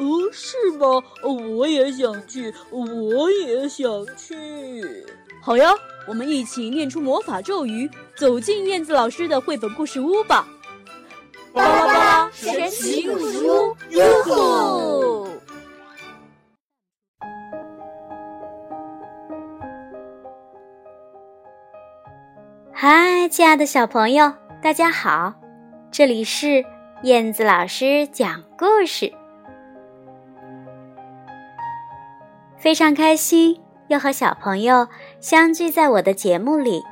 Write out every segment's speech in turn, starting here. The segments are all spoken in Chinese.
哦，是吗？我也想去，我也想去。好呀，我们一起念出魔法咒语，走进燕子老师的绘本故事屋吧。巴拉巴拉神奇故事屋，哟吼！嗨，亲爱的小朋友，大家好！这里是燕子老师讲故事，非常开心又和小朋友相聚在我的节目里。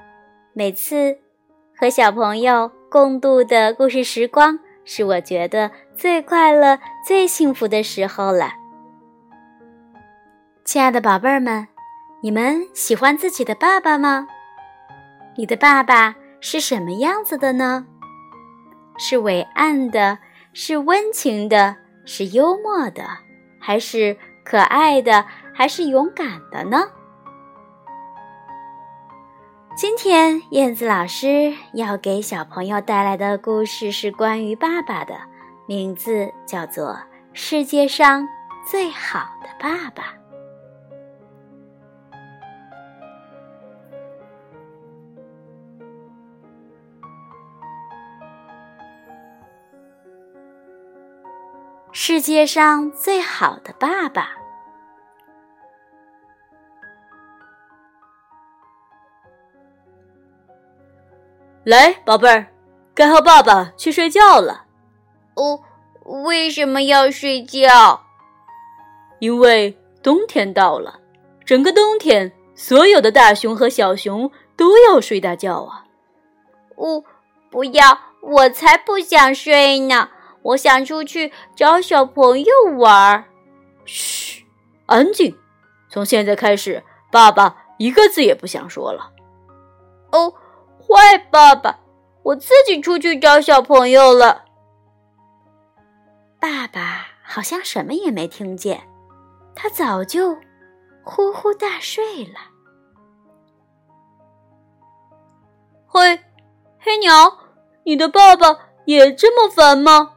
每次和小朋友。共度的故事时光是我觉得最快乐、最幸福的时候了。亲爱的宝贝儿们，你们喜欢自己的爸爸吗？你的爸爸是什么样子的呢？是伟岸的，是温情的，是幽默的，还是可爱的，还是勇敢的呢？今天燕子老师要给小朋友带来的故事是关于爸爸的，名字叫做《世界上最好的爸爸》。世界上最好的爸爸。来，宝贝儿，该和爸爸去睡觉了。哦，为什么要睡觉？因为冬天到了，整个冬天，所有的大熊和小熊都要睡大觉啊。哦，不要，我才不想睡呢！我想出去找小朋友玩。嘘，安静！从现在开始，爸爸一个字也不想说了。哦。坏爸爸，我自己出去找小朋友了。爸爸好像什么也没听见，他早就呼呼大睡了。嘿，黑鸟，你的爸爸也这么烦吗？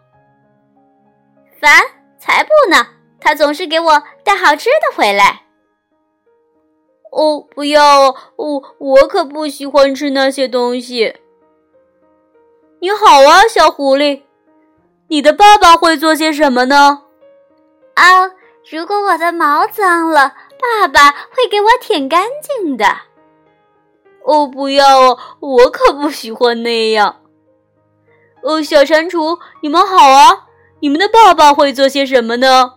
烦才不呢！他总是给我带好吃的回来。哦，不要哦！我我可不喜欢吃那些东西。你好啊，小狐狸，你的爸爸会做些什么呢？啊，如果我的毛脏了，爸爸会给我舔干净的。哦，不要哦！我可不喜欢那样。哦，小蟾蜍，你们好啊！你们的爸爸会做些什么呢？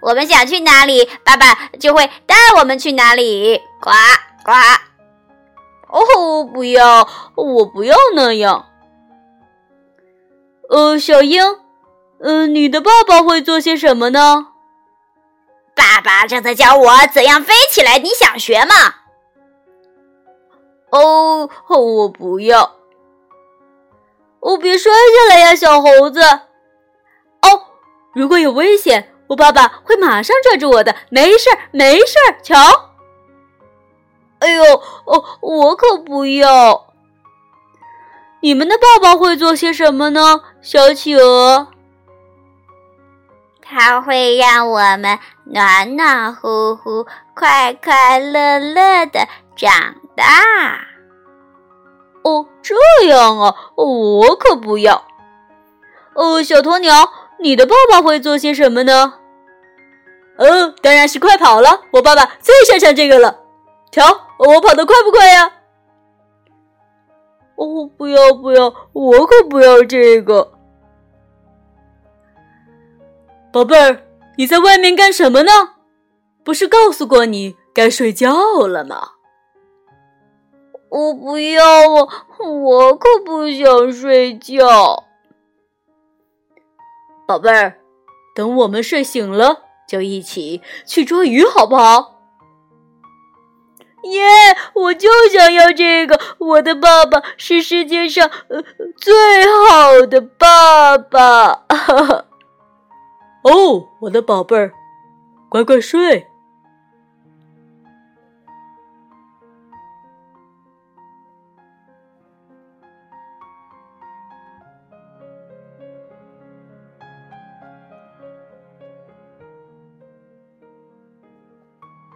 啊。我们想去哪里，爸爸就会带我们去哪里。呱呱！哦，不要，我不要那样。呃，小英，嗯，你的爸爸会做些什么呢？爸爸正在教我怎样飞起来，你想学吗？哦，我不要。哦，别摔下来呀，小猴子。哦，如果有危险。我爸爸会马上拽住我的，没事儿，没事儿。瞧，哎呦，哦，我可不要。你们的爸爸会做些什么呢？小企鹅，他会让我们暖暖乎乎、快快乐乐的长大。哦，这样啊，我可不要。哦，小鸵鸟。你的爸爸会做些什么呢？哦，当然是快跑了。我爸爸最擅长这个了。瞧，我跑得快不快呀？哦，不要不要，我可不要这个。宝贝儿，你在外面干什么呢？不是告诉过你该睡觉了吗？我不要啊，我可不想睡觉。宝贝儿，等我们睡醒了，就一起去捉鱼，好不好？耶！我就想要这个。我的爸爸是世界上呃最好的爸爸。哦，我的宝贝儿，乖乖睡。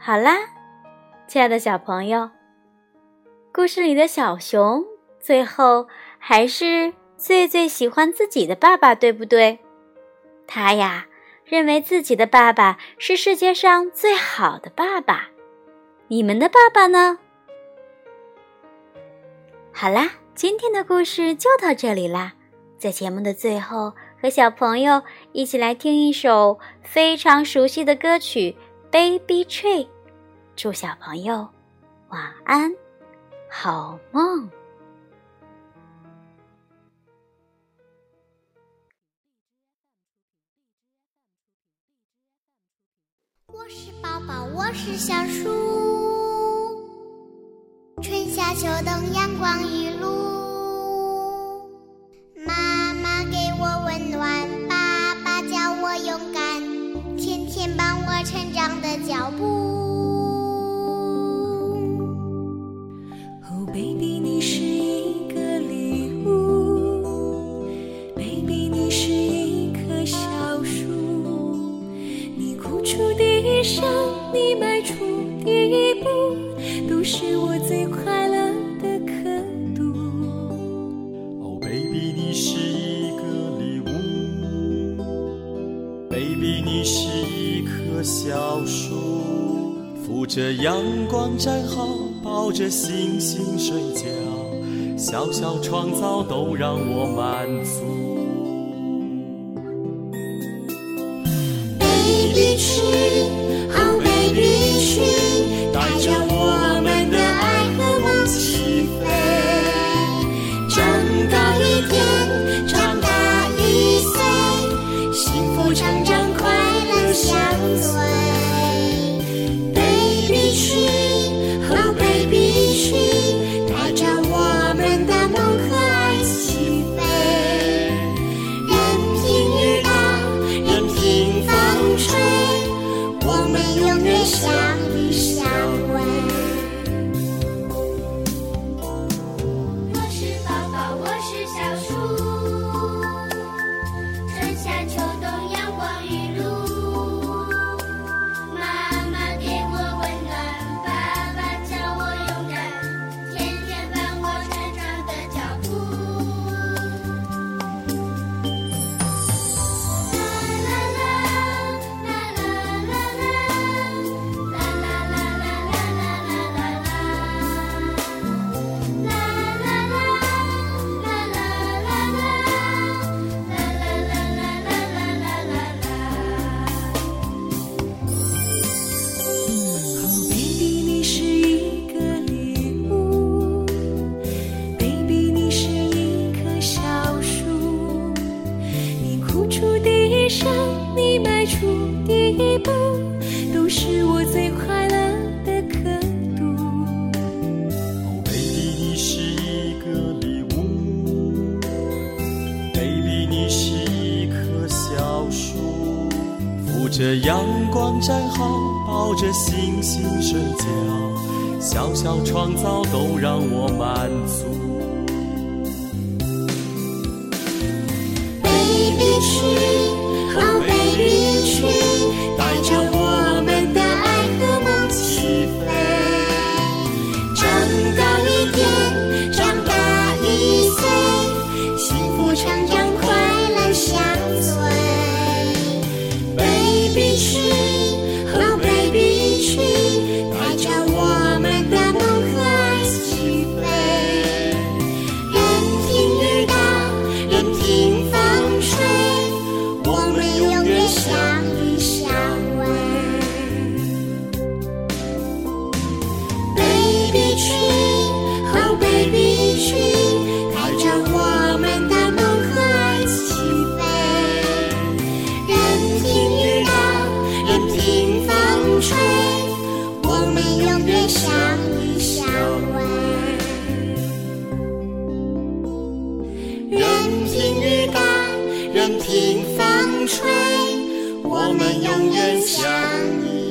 好啦，亲爱的小朋友，故事里的小熊最后还是最最喜欢自己的爸爸，对不对？他呀，认为自己的爸爸是世界上最好的爸爸。你们的爸爸呢？好啦，今天的故事就到这里啦。在节目的最后，和小朋友一起来听一首非常熟悉的歌曲。Baby tree，祝小朋友晚安，好梦。我是宝宝，我是小树，春夏秋冬阳光雨着阳光站好，抱着星星睡觉，小小创造都让我满足。Baby 去，好 baby 去带着我们的爱和梦起飞，长大一天，长大一岁，幸福成长，快乐相随。阳光站好，抱着星星睡觉，小小创造都让我满足。Baby 任凭风吹，我们永远相依。